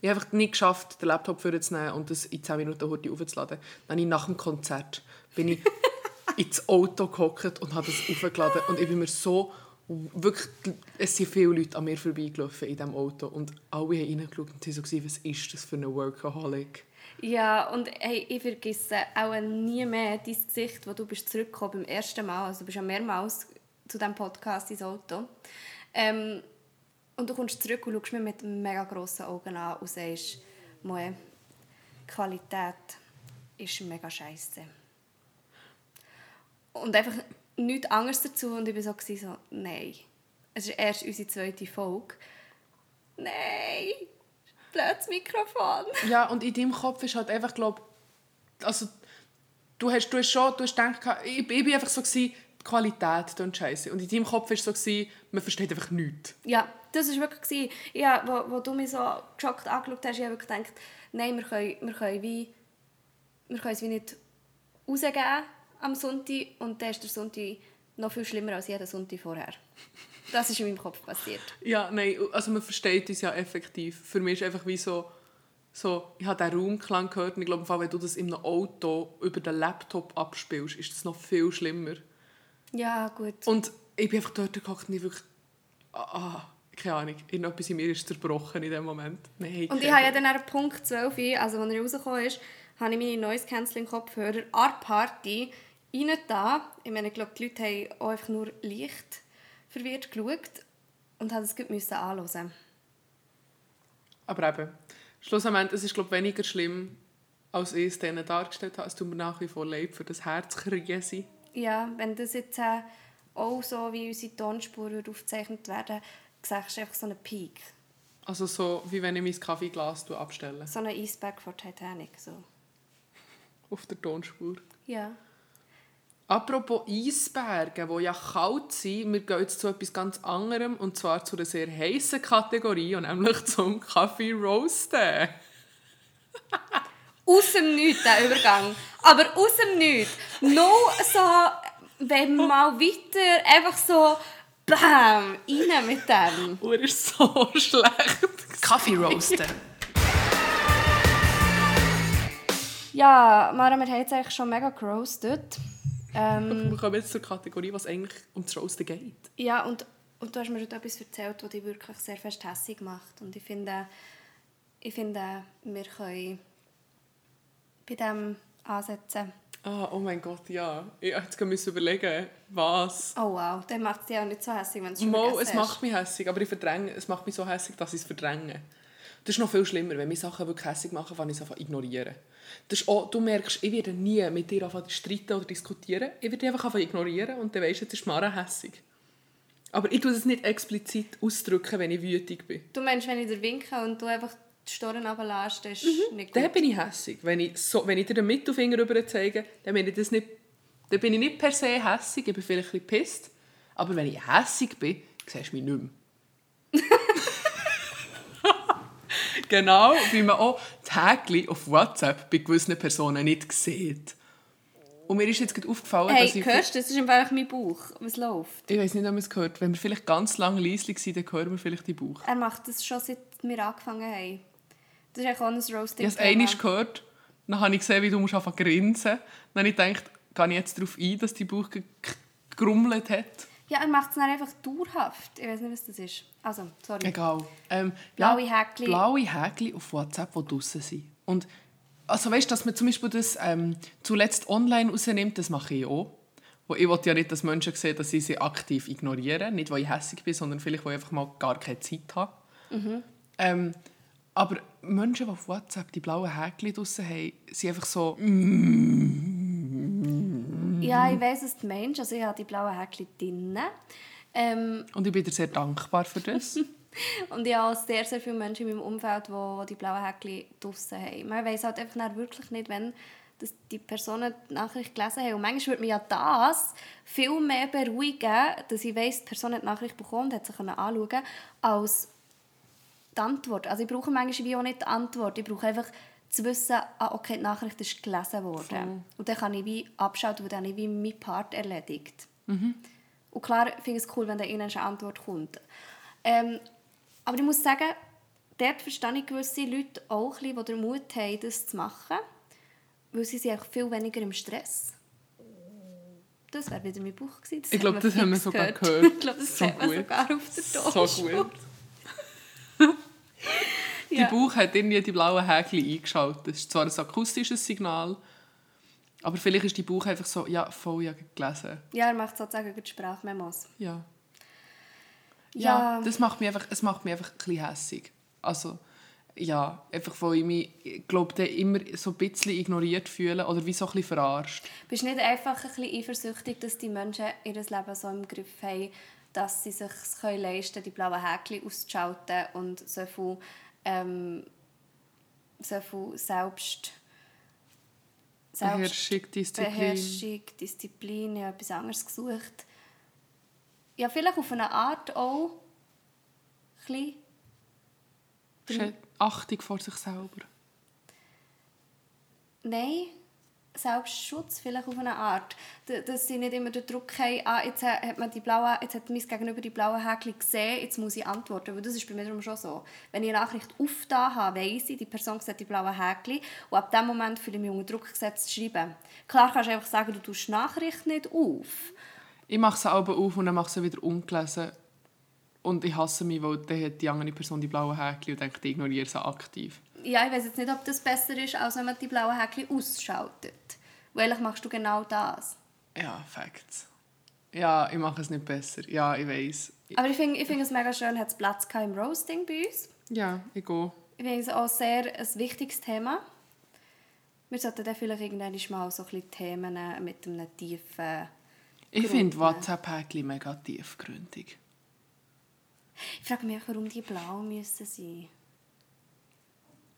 ich habe einfach nicht geschafft, den Laptop vorzunehmen und das in 10 Minuten heute aufzuladen. Dann bin ich nach dem Konzert bin ich ins Auto gehockt und habe das aufgeladen und ich bin mir so wirklich, es sind viele Leute an mir vorbeigelaufen in diesem Auto und alle haben reingeschaut und sie so, was ist das für ein Workaholic? Ja, und hey, ich vergesse auch nie mehr dein Gesicht, wo du bist zurückgekommen beim ersten Mal. Also du bist ja mehrmals zu diesem Podcast ins Auto. Ähm, und du kommst zurück und schaust mir mit mega grossen Augen an und sagst, Moe, Qualität ist mega scheiße. Und einfach nichts anderes dazu. Und ich war so, so nein. Es ist erst unsere zweite Folge. Nein! Blödes Mikrofon. Ja, und in deinem Kopf ist halt einfach, glaube also du hast, du hast schon, du hast gedacht, ich, ich bin einfach so gewesen, die Qualität klingt scheiße. Und in deinem Kopf war es so, gewesen, man versteht einfach nichts. Ja, das war wirklich, gewesen. ja, wo, wo du mich so geschockt angeschaut hast, ich habe wirklich gedacht, nein, wir können, wir können, wie, wir können es wie nicht rausgeben am Sonntag und dann ist der Sonntag noch viel schlimmer als jeden Sonntag vorher. Das ist in meinem Kopf passiert. Ja, nein, also man versteht uns ja effektiv. Für mich ist einfach wie so, so ich habe den Raumklang gehört und ich glaube, wenn du das in einem Auto über den Laptop abspielst, ist das noch viel schlimmer. Ja, gut. Und ich bin einfach dort gehockt und ich wirklich, ah, ah, keine Ahnung, irgendetwas in mir ist zerbrochen in dem Moment. Nein, Und ich habe ja dann an Punkt 12, also als er rausgekommen ist, habe ich meine Noise Cancelling Kopfhörer an Party rein da. Ich meine, ich glaube, die Leute haben auch einfach nur leicht verwirrt geschaut und haben es gut müssen anhören. Aber eben, schlussendlich, es ist glaube weniger schlimm, als ich es denen dargestellt habe. Es tut mir nach wie vor leid für das Herzkriegen. Ja, wenn das jetzt äh, auch so wie unsere Tonspur aufgezeichnet werden, siehst du einfach so einen Peak. Also so, wie wenn ich mein Kaffeeglas abstelle. So einen Eisberg von Titanic. So. Auf der Tonspur. Ja. Apropos Eisberge, die ja kalt sind, wir gehen jetzt zu etwas ganz anderem, und zwar zu einer sehr heißen Kategorie, und nämlich zum Kaffee Roasten. Aus dem Nichts, der Übergang. Aber aus dem Nichts. Noch so, wenn wir mal weiter, einfach so, bam, rein mit dem. Er ist so schlecht. Kaffee roasten. Ja, Mara, wir haben jetzt eigentlich schon mega geroastet. Ähm, Wir kommen jetzt zur Kategorie, was eigentlich um das Roasten geht. ja, und, und du hast mir heute etwas erzählt, das dich wirklich sehr fest hässig macht. Und ich finde, ich finde wir können bei dem ansetzen. Ah, oh mein Gott, ja. Ich musste jetzt überlegen, was. Oh wow, dann macht es dich auch nicht so hässig, wenn es schon Mo, es macht mich hässig, aber ich verdränge, es macht mich so hässig, dass ich es verdränge. Das ist noch viel schlimmer, wenn mich Sachen wirklich hässig machen, fange ich es einfach ignorieren. Das ist auch, du merkst, ich werde nie mit dir anfangen streiten oder diskutieren. Ich werde einfach anfangen ignorieren und dann weisst du, jetzt ist Mara hässig. Aber ich tue es nicht explizit ausdrücken, wenn ich wütig bin. Du meinst, wenn ich dir winke und du einfach die Storen runterlässt, das ist nicht gut. Dann bin ich hässig. Wenn ich, so, wenn ich dir den Mittelfinger rüber zeige, dann bin ich, das nicht, dann bin ich nicht per se hässig, ich bin vielleicht ein bisschen pisst. Aber wenn ich hässig bin, siehst du mich nicht mehr. genau, wie man auch die Häkchen auf WhatsApp bei gewissen Personen nicht sieht. Und mir ist jetzt gerade aufgefallen, Hey, dass ich... hörst du, das ist einfach mein Bauch, was läuft. Ich weiß nicht, ob man es gehört. Wenn wir vielleicht ganz lange leislich sind, dann hören wir vielleicht die Bauch. Er macht das schon, seit wir angefangen haben. Das ist eigentlich auch ein Roasting. Ich habe es einmal gehört, dann habe ich gesehen, wie du musst anfangen zu grinsen. Dann habe ich gedacht, gehe ich jetzt darauf ein, dass die Bauch ge- ge- gegrummelt hat. Ja, er macht es dann einfach dauerhaft. Ich weiß nicht, was das ist. Also, sorry. Egal. Ähm, Blaue ja, Häkchen. Blaue Häkchen auf WhatsApp, die draussen sind. Und also weißt, dass man zum Beispiel das ähm, zuletzt online rausnimmt, das mache ich auch. Wo ich will ja nicht, dass Menschen sehen, dass ich sie aktiv ignoriere. Nicht, weil ich hässlich bin, sondern vielleicht, weil ich einfach mal gar keine Zeit habe. Ähm, aber Menschen, die auf WhatsApp die blauen Häkchen draussen haben, sind einfach so... Ja, ich weiß, was du meinst. Also, ich habe die blauen Häkchen drin. Ähm, Und ich bin dir sehr dankbar für das. und ich habe sehr, sehr viele Menschen in meinem Umfeld, die die blauen Häkchen draussen haben. Man weiß halt einfach wirklich nicht, wenn dass die Personen die Nachricht gelesen haben. Und manchmal würde mich ja das viel mehr beruhigen, dass ich weiss, die Person hat die Nachricht bekommen und hat sie können anschauen als die Antwort. Also ich brauche manchmal wie auch nicht die Antwort. Ich brauche einfach zu wissen, ah, okay, die Nachricht ist gelesen worden. Und dann kann ich wie abschalten, weil dann habe ich wie meinen Part erledigt. Und klar finde ich es cool, wenn da irgendwann eine Antwort kommt. Ähm, aber ich muss sagen, dort verstehe ich gewisse Leute auch ein bisschen, die den Mut haben, das zu machen. Weil sie sind viel weniger im Stress. Das wäre wieder mein Buch gewesen. Ich glaube, das haben wir sogar gehört. ich glaube, das So hat man sogar auf der So Tonspur. gut. Die Bauch hat irgendwie die blauen Häkchen eingeschaltet. Das ist zwar ein akustisches Signal, aber vielleicht ist die Bauch einfach so, ja, voll ja gelesen. Ja, er macht sozusagen die Sprachmemos. Ja. Ja. Ja, das macht mich einfach, es macht mich einfach ein bisschen hässig. Also, ja, einfach weil ich mich, ich glaube, immer so ein bisschen ignoriert fühle oder wie so ein bisschen verarscht. Bist du nicht einfach ein bisschen eifersüchtig, dass die Menschen ihr Leben so im Griff haben, dass sie sich leisten können, die blauen Häkchen auszuschalten und so viel, ähm, so viel Selbst... Beherrschung, Disziplin. Beherrschung, Disziplin, habe etwas anderes gesucht. Ja, vielleicht auf eine Art auch ein bisschen Achtung vor sich selber. Nein, Selbstschutz vielleicht auf eine Art. Dass sie nicht immer den Druck haben, ah, jetzt ha- hat, man die blaue, jetzt hat mein Gegenüber die blauen Häkchen gesehen, jetzt muss ich antworten. Weil das ist bei mir schon so. Wenn ich eine Nachricht aufgetan habe, weiss ich, die Person sieht die blauen Häkchen und ab dem Moment fühle ich mich unter Druck gesetzt zu schreiben. Klar kannst du einfach sagen, du tust die Nachricht nicht auf. Ich mache sie aber auf und dann mache ich sie wieder ungelesen. Und ich hasse mich, weil dann hat die andere Person die blauen Häkchen und denkt, ich ignoriere sie aktiv. Ja, ich weiß jetzt nicht, ob das besser ist, als wenn man die blauen Häkchen ausschaltet. Weil machst du genau das. Ja, Facts. Ja, ich mache es nicht besser. Ja, ich weiß. Aber ich finde ich find es mega schön, hat es Platz im Roasting bei uns. Ja, ich gehe. Ich finde es auch sehr ein wichtiges Thema. Wir sollten dann vielleicht irgendwann mal so ein Themen mit einem tiefen... Ich finde? WhatsApp-Häkchen mega tiefgründig. Ich frage mich, auch, warum die blau müssen sein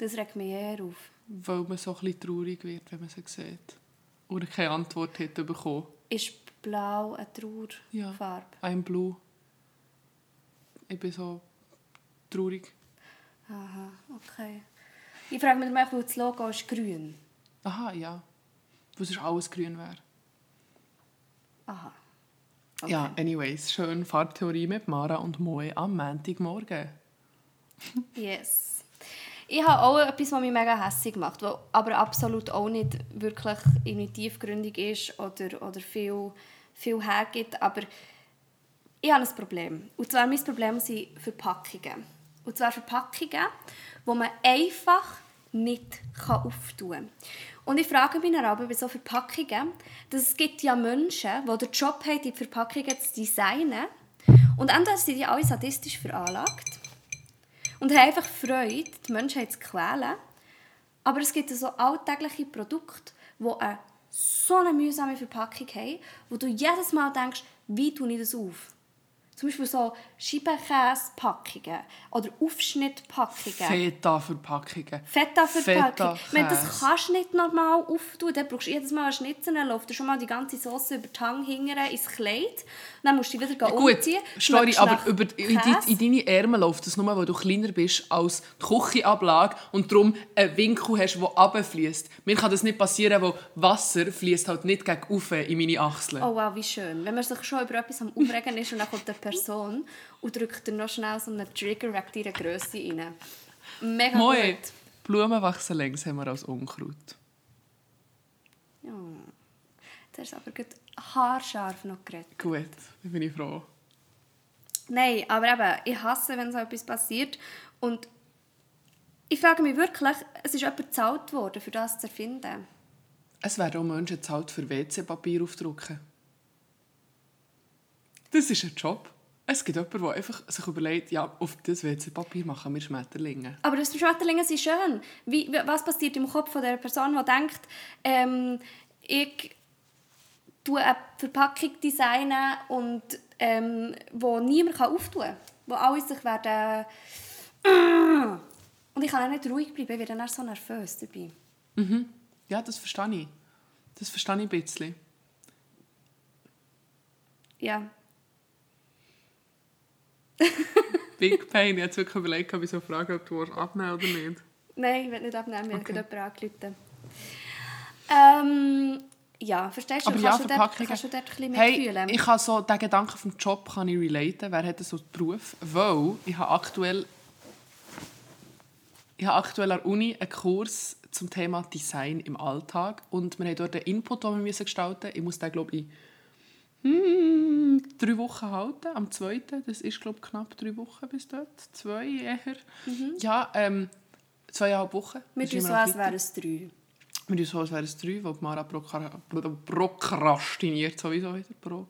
Das regt mich eher auf. Weil man so ein bisschen traurig wird, wenn man sie sieht. Oder keine Antwort hat bekommen. Ist blau eine Ja. Trauerfarbe? I'm blue. Ich bin so traurig. Aha, okay. Ich frage mich, manchmal, das Logo ist grün. Aha, ja. Weil sonst alles grün wäre. Aha. Ja, anyways, schön Fahrtheorie mit Mara und Moe am Montagmorgen. Yes. Ich habe auch etwas, was mich mega hässlich macht, was aber absolut auch nicht wirklich irgendwie tiefgründig ist oder, oder viel, viel hergibt. Aber ich habe ein Problem. Und zwar mein Problem sind Verpackungen. Und zwar Verpackungen, die man einfach nicht auftun kann. Und ich frage mich dann aber bei so Verpackungen, dass es gibt ja Menschen, die den Job haben, die Verpackungen zu designen. Und entweder sind die alle sadistisch veranlagt und haben einfach Freude, die Menschheit zu quälen. Aber es gibt so alltägliche Produkte, die eine so eine mühsame Verpackung haben, wo du jedes Mal denkst, wie tue ich das auf? Zum Beispiel so Scheibenkäsepackungen oder Aufschnittpackungen. Feta-Verpackungen. Feta-Verpackung. Ich meine, das kannst du nicht normal auftun. Dann brauchst du jedes Mal einen Schnitzel, dann läuft schon mal die ganze Sauce über die Hand hingern ins Kleid. Dann musst du dich wieder Gut, umziehen. sorry, aber über, in, in deine Ärmel läuft das nur, weil du kleiner bist als die Küchenablage und darum einen Winkel hast, der runterfließt. Mir kann das nicht passieren, weil Wasser fließt halt nicht gegen in meine Achseln. Oh wow, wie schön. Wenn man sich schon über etwas am Aufregen ist und dann kommt eine Person und drückt dir noch schnell so einen Trigger wegen deiner Grösse rein. Mega Moin. gut. Blumen wachsen längs haben wir als Unkraut. Ja. Das ist aber gut haarscharf noch geredet. Gut, dann bin ich froh. Nein, aber eben, ich hasse, wenn so etwas passiert. Und ich frage mich wirklich, es ist jemand bezahlt worden, für das zu erfinden. Es werden auch Menschen bezahlt für WC-Papier aufdrucken. Das ist ein Job. Es gibt jemanden, der einfach sich überlegt, ja, auf das WC-Papier machen wir Schmetterlinge. Aber das Schmetterlinge sind schön. Wie, was passiert im Kopf von der Person, die denkt, ähm, ich tue eine Verpackung designen und ähm, wo niemand kann auftun kann. Wo alle sich werden... Und ich kann auch nicht ruhig bleiben, ich werde dann so nervös dabei. Ja, das verstehe ich. Das verstehe ich ein bisschen. Ja. Big Pain. Ich habe jetzt wirklich überlegt, ob ich so frage, ob du abnehmen oder nicht. Nein, ich will nicht abnehmen, mir Okay. hat jemand angerufen. Ähm, ja, verstehst du? Aber ja, kannst, du dort, kannst du dort ein bisschen Hey, mitfühlen? ich kann so den Gedanken vom Job kann ich relaten. Wer hat so einen Beruf? Weil ich habe aktuell ich habe aktuell an der Uni einen Kurs zum Thema Design im Alltag und wir haben dort einen Input, den wir gestalten müssen. Ich muss den, glaube ich, hm, drei Wochen halten, am zweiten. Das ist, glaube knapp drei Wochen bis dort. Zwei eher. Ja, ähm, zweieinhalb Wochen. Immer am als wäre es drei. Wir tun so, als wäre es drei, weil Mara prokra prokrastiniert sowieso wieder. Prok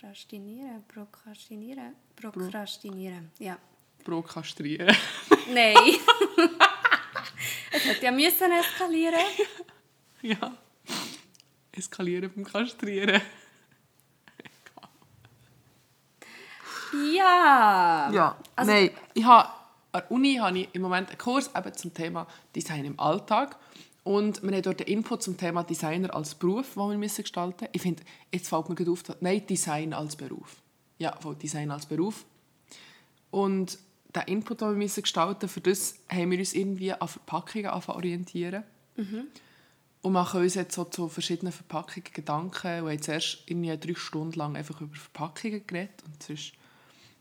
Prokrastinieren, prokrastinieren, prokrastinieren. Ja. prokrastrieren. Nein. es hätte ja müssen eskalieren. ja. Eskalieren beim Kastrieren. Ja. Ja, Also- nein. Ich habe, an der Uni habe ich im Moment einen Kurs eben zum Thema Design im Alltag. Und wir haben dort einen Input zum Thema Designer als Beruf, den wir müssen gestalten müssen. Ich finde, jetzt fällt mir gerade auf, dass- nein, Design als Beruf. Ja, voll Design als Beruf. Und den Input, den wir müssen gestalten für das haben wir uns irgendwie an Verpackungen orientieren. Und machen uns jetzt so zu verschiedenen Verpackungen Gedanken. Und haben zuerst irgendwie drei Stunden lang einfach über Verpackungen geredet. Und es war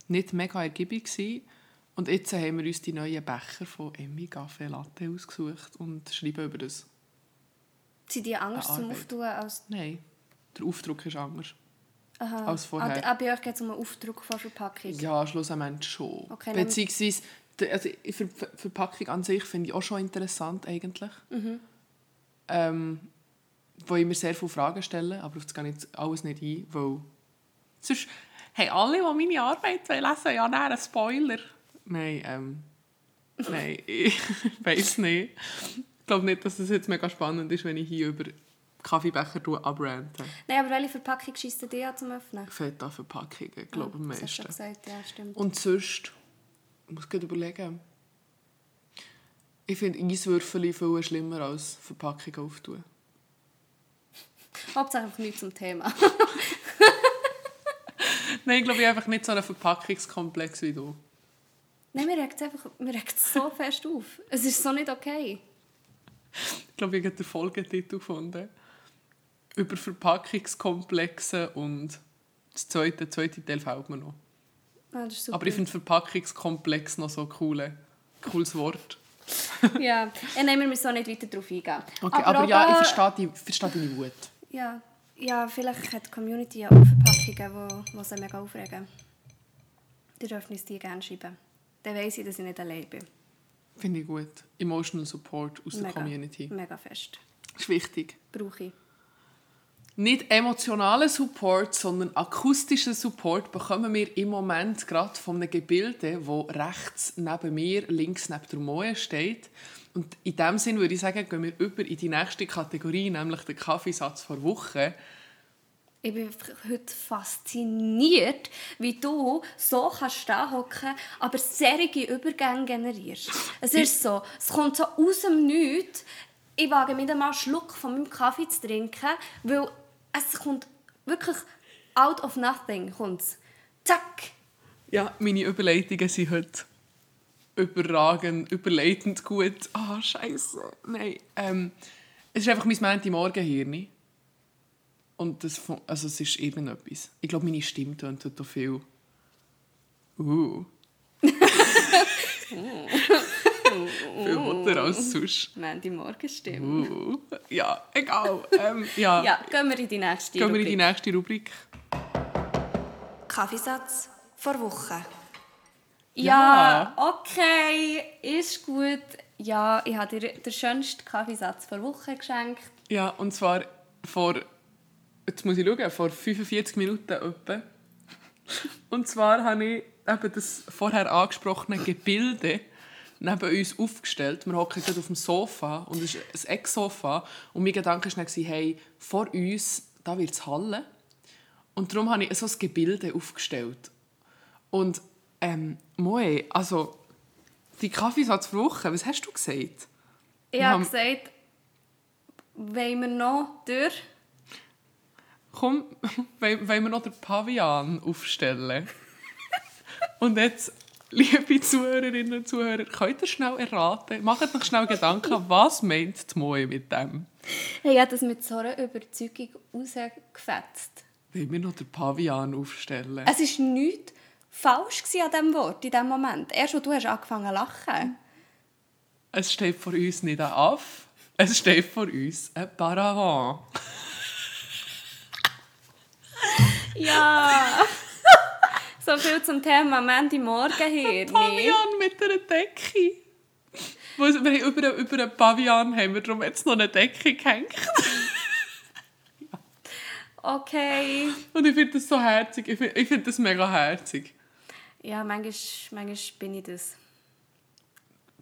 nicht mega ergiebig. Gewesen. Und jetzt haben wir uns die neuen Becher von Emmy Café Latte ausgesucht und schreiben über das. Sind die anders zum. Auftun als... Nein, der Aufdruck ist anders. Aha. Als vorher. Ah, bei euch geht es um einen Aufdruck von Verpackung. Ja, schlussendlich schon. Okay, Beziehungsweise, die- also die Ver Ver Verpackung an sich finde ich auch schon interessant eigentlich. Mhm. Ähm, wo ich mir sehr viele Fragen stelle, aber auf das gehe ich jetzt alles nicht ein, weil sonst haben alle, die meine Arbeit lesen ja nein, einen Spoiler. Nein, ähm, nein, ich weiß nicht. Ich glaube nicht, dass es jetzt mega spannend ist, wenn ich hier über Kaffeebecher abrante. Nein, aber welche Verpackung schießt dir an zum Öffnen? Feta-Verpackungen, glaube ich, am Ah, Das hast du meisten. gesagt, ja, stimmt. Und sonst, ich muss gerade überlegen. Ich finde Eiswürfel viel schlimmer als Verpackungen auftun. Hauptsache einfach nichts zum Thema. Nein, ich glaube, ich habe einfach nicht so einen Verpackungskomplex wie du. Nein, mir regt es einfach mir regt's so fest auf. Es ist so nicht okay. Ich glaube, ich habe den Folgetitel gefunden. Über Verpackungskomplexe und das zweite, der zweite Teil fehlt mir noch. Ah. Aber ich finde Verpackungskomplex noch so ein coole, cooles Wort. Ja, ja nein, wir müssen so nicht weiter darauf eingehen. Okay, aber, ja, auch ich verstehe, die, verstehe deine Wut. Ja, ja, vielleicht hat die Community ja auch Verpackungen, die, sie mega aufregen. Die dürfen uns die gerne schreiben. Dann weiss ich, dass ich nicht allein bin. Finde ich gut. Emotional Support aus der Mega, Community. Mega fest. ist wichtig. Brauche ich. Nicht emotionalen Support, sondern akustischen Support bekommen wir im Moment gerade von einem Gebilde, das rechts neben mir, links neben der Moe steht. Und in diesem Sinne würde ich sagen, gehen wir über in die nächste Kategorie, nämlich den Kaffeesatz vor Woche. Ich bin heute fasziniert, wie du so kannst stehen hocken, aber serige Übergänge generierst. Es ist so, es kommt so aus dem Nichts. Ich wage mir mal einen Schluck von meinem Kaffee zu trinken, weil es kommt wirklich out of nothing. Kommt's. Zack! Ja, meine Überleitungen sind heute überragend, überleitend gut. Ah, scheiße. Nein. Ähm, es ist einfach mein Montagmorgen-Hirn. Und das, also es ist irgendetwas. Ich glaube, meine Stimme tönt heute viel. Uh. viel hotter als sonst. Mandy Morgenstimme. Uh. Ja, egal. Ähm, ja. Ja, gehen wir in die nächste Gehen wir in die Rubrik. nächste Rubrik. Kaffeesatz vor Woche. Ja. Ja, okay, ist gut. Ja, ich habe dir den schönsten Kaffeesatz vor Woche geschenkt. Ja, und zwar vor, jetzt muss ich schauen, vor 45 Minuten etwa. Und zwar habe ich eben das vorher angesprochene Gebilde neben uns aufgestellt. Wir hocken gerade auf dem Sofa und es ist ein Ecksofa. Und mein Gedanke war dann, hey, vor uns, da wird es hallen. Und darum habe ich so ein Gebilde aufgestellt. Und ähm, Moe, also die Kaffeesatzwoche, was hast du gesagt? Ich habe gesagt, wollen wir noch durch? Komm, wollen wir noch den Pavian aufstellen? und jetzt, liebe Zuhörerinnen und Zuhörer, könnt ihr schnell erraten, macht euch schnell Gedanken, was meint die Moe mit dem? Hey, ich habe das mit so einer Überzeugung rausgefetzt. Wollen wir noch den Pavian aufstellen? Es war nichts falsch an diesem Wort, in diesem Moment. Erst als du hast angefangen zu lachen. Es steht vor uns nicht ein Aff, es steht vor uns ein Paravent. Ja! So viel zum Thema Mandy Morgenhirn. Pavian mit einer Decke. Wir haben über, einen- über einen Pavian haben wir darum jetzt noch eine Decke gehängt. Okay. Und ich finde das so herzig. Ich finde find das mega herzig. Ja, manchmal, manchmal bin ich das.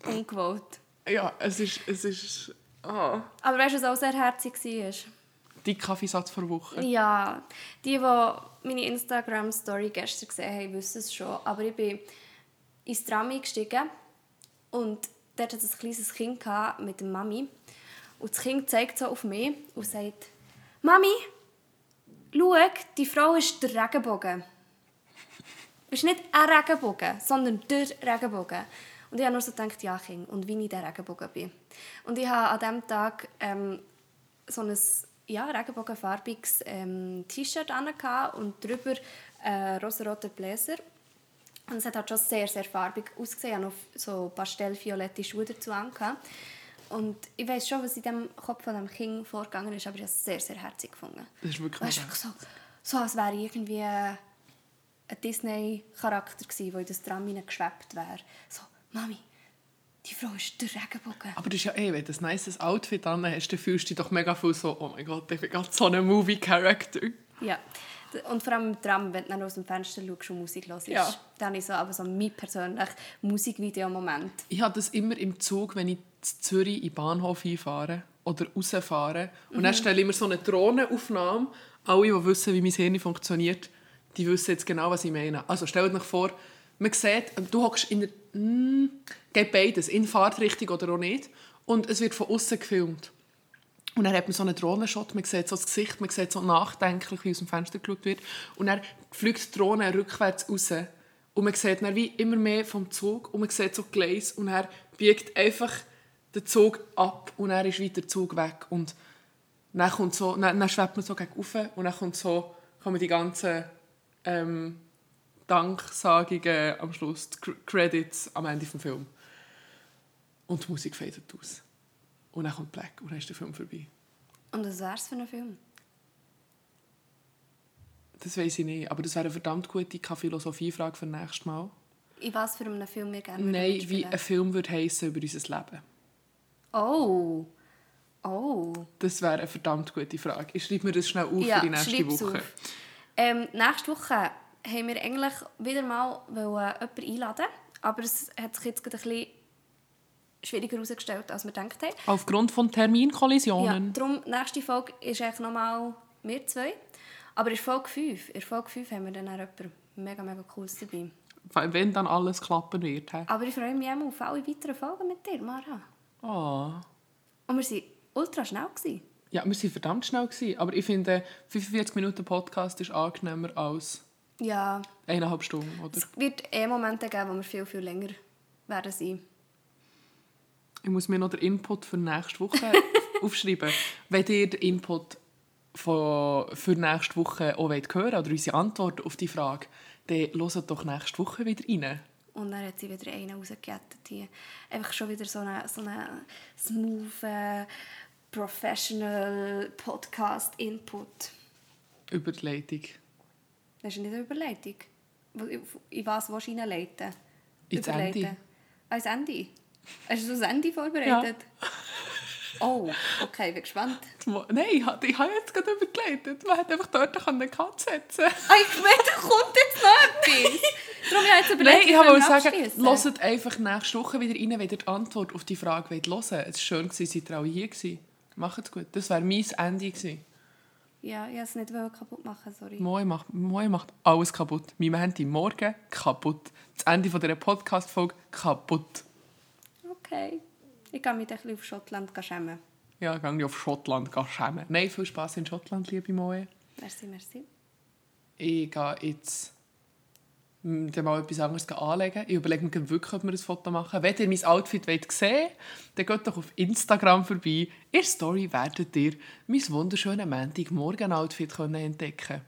Ungewollt. Ja, es ist... Es ist ah. Aber weißt du, was auch sehr herzig war? Die Kaffeesatz vor Woche. Ja, die, die meine Instagram-Story gestern gesehen haben, wissen es schon. Aber ich bin ins Tram eingestiegen und dort hat es ein kleines Kind mit der Mami. Und das Kind zeigt so auf mich und sagt, «Mami, schau, die Frau ist der Regenbogen.» Es ist nicht ein Regenbogen, sondern der Regenbogen. Und ich habe nur so gedacht, ja, Kind, und wie ich der Regenbogen bin. Und ich habe an diesem Tag ähm, so ein ja, regenbogenfarbiges ähm, T-Shirt an und drüber äh, rosa-roter Bläser. Und es hat halt schon sehr, sehr farbig ausgesehen. Ich hatte noch so pastellviolette Schuhe dazu angehabt. Und ich weiß schon, was in dem Kopf von dem Kind vorgegangen ist, aber ich habe es sehr, sehr herzig gefunden. Das ist wirklich Weißt wirklich so, so als wäre ich irgendwie ein Disney-Charakter gewesen, der in das Tram geschwebt wäre. So, Mami, die Frau ist der Regenbogen. Aber das ist ja eh, wenn du ein nices Outfit an hast, dann fühlst du dich doch mega viel so, oh mein Gott, ich bin gerade so ein Movie-Character. Ja. Und vor allem im Tram, wenn du dann aus dem Fenster schaust und Musik hörst, Ja. dann ich so, aber so mein persönlicher Musikvideo-Moment. Ich habe das immer im Zug, wenn ich zu Zürich in den Bahnhof einfahre oder rausfahre. Und dann stelle ich mir so eine Drohnenaufnahme. Alle, die wissen, wie mein Hirn funktioniert, die wissen jetzt genau, was ich meine. Also stellt euch vor, man sieht, du hockst in der... Mm, geht beides, in Fahrtrichtung oder auch nicht. Und es wird von außen gefilmt. Und dann hat man so einen Drohnenshot, man sieht so das Gesicht, man sieht so nachdenklich, wie aus dem Fenster geschaut wird. Und dann fliegt die Drohne rückwärts raus. Und man sieht dann wie immer mehr vom Zug und man sieht so Gleis und er biegt einfach den Zug ab und dann ist wieder der Zug weg. Und dann, kommt so, dann, dann schwebt man so gegen und dann kommt so, kommen die ganzen ähm, Danksagungen am Schluss, die Cr- Credits am Ende des Films. Und die Musik fadet aus. Und dann kommt Black und dann ist der Film vorbei. Und was wäre es für ein Film? Das weiß ich nicht, aber das wäre eine verdammt gute Philosophie-Frage für nächstes Mal. In was für einem Film wir gerne Nein, wie ein Film würde heissen über unser Leben. Oh. Oh. Das wäre eine verdammt gute Frage. Ich schreibe mir das schnell auf Ja, für die nächste Woche. Ähm, nächste Woche haben wir eigentlich wieder mal jemanden einladen aber es hat sich jetzt gerade ein bisschen schwieriger herausgestellt, als wir gedacht haben. Aufgrund von Ja, Terminkollisionen. darum, nächste Folge ist eigentlich nochmal wir zwei. Aber in Folge 5, in Folge 5 haben wir dann auch jemanden mega, mega cooles dabei. Wenn dann alles klappen wird. he? Aber ich freue mich auch auf alle weiteren Folgen mit dir, Mara. Ah. Und wir waren ultra schnell. Gewesen. Ja, wir waren verdammt schnell. Gewesen, aber ich finde, 45 Minuten Podcast ist angenehmer als Ja, eineinhalb Stunden. Oder? es wird eh Momente geben, wo wir viel, viel länger werden sein. Ich muss mir noch den Input für nächste Woche aufschreiben. Wenn ihr den Input von, für nächste Woche auch wollt hören oder unsere Antwort auf die Frage, dann hört doch nächste Woche wieder rein. Und dann hat sie wieder einen rausgejettet. hier. Einfach schon wieder so einen so eine smooth, äh, professional Podcast-Input. Über die Leitung. Das ist nicht eine Überleitung. In was willst du hineinleiten? Ins Überleiten. Ende. Ah, ins Ende? Hast du das Ende vorbereitet? Oh, okay, bin gespannt. Nein, ich habe ich habe jetzt gerade übergeleitet. Man hätte einfach dort einen Cut setzen können. Ah, ich meine, da kommt jetzt noch etwas. Darum habe ich jetzt Nein, überlegt, ich wie wollte sagen, hört einfach nächste Woche wieder rein, wenn ihr die Antwort auf die Frage hören wollt. Es war schön, dass ihr alle hier. Macht's gut. Das wäre mein Ende gewesen. Ja, ich wollte es nicht kaputt machen, sorry. Moi macht, Moi macht alles kaputt. Mein Handy morgen kaputt. Das Ende von dieser Podcast-Folge kaputt. Okay. Ich gehe mich ein bisschen auf Schottland schämen. Ja, gehe ich auf Schottland schämen. Nein, viel Spass in Schottland, liebe Moi. Merci, merci. Ich gehe jetzt dann mal etwas anderes anlegen. Ich überlege mir wirklich, ob wir ein Foto machen. Wenn ihr mein Outfit wollt sehen wollt, dann geht doch auf Instagram vorbei. In der Story werdet ihr mein wunderschönes Montagmorgen-Outfit können entdecken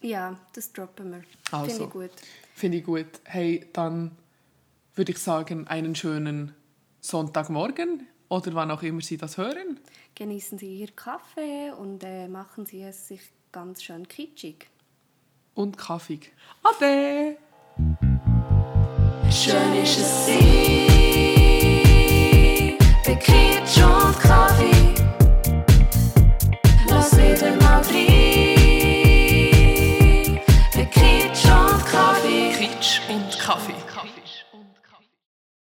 Ja, das droppen wir. Also. Finde ich gut. Finde ich gut. Hey, dann würde ich sagen, einen schönen Sonntagmorgen oder wann auch immer Sie das hören. Genießen Sie Ihr Kaffee und äh, machen Sie es sich ganz schön kitschig und kaffig. Ade! Schön ist es sie, der und Kaffee. Lass wieder mal rein, der Kitsch und Kaffee. Kitsch und Kaffee.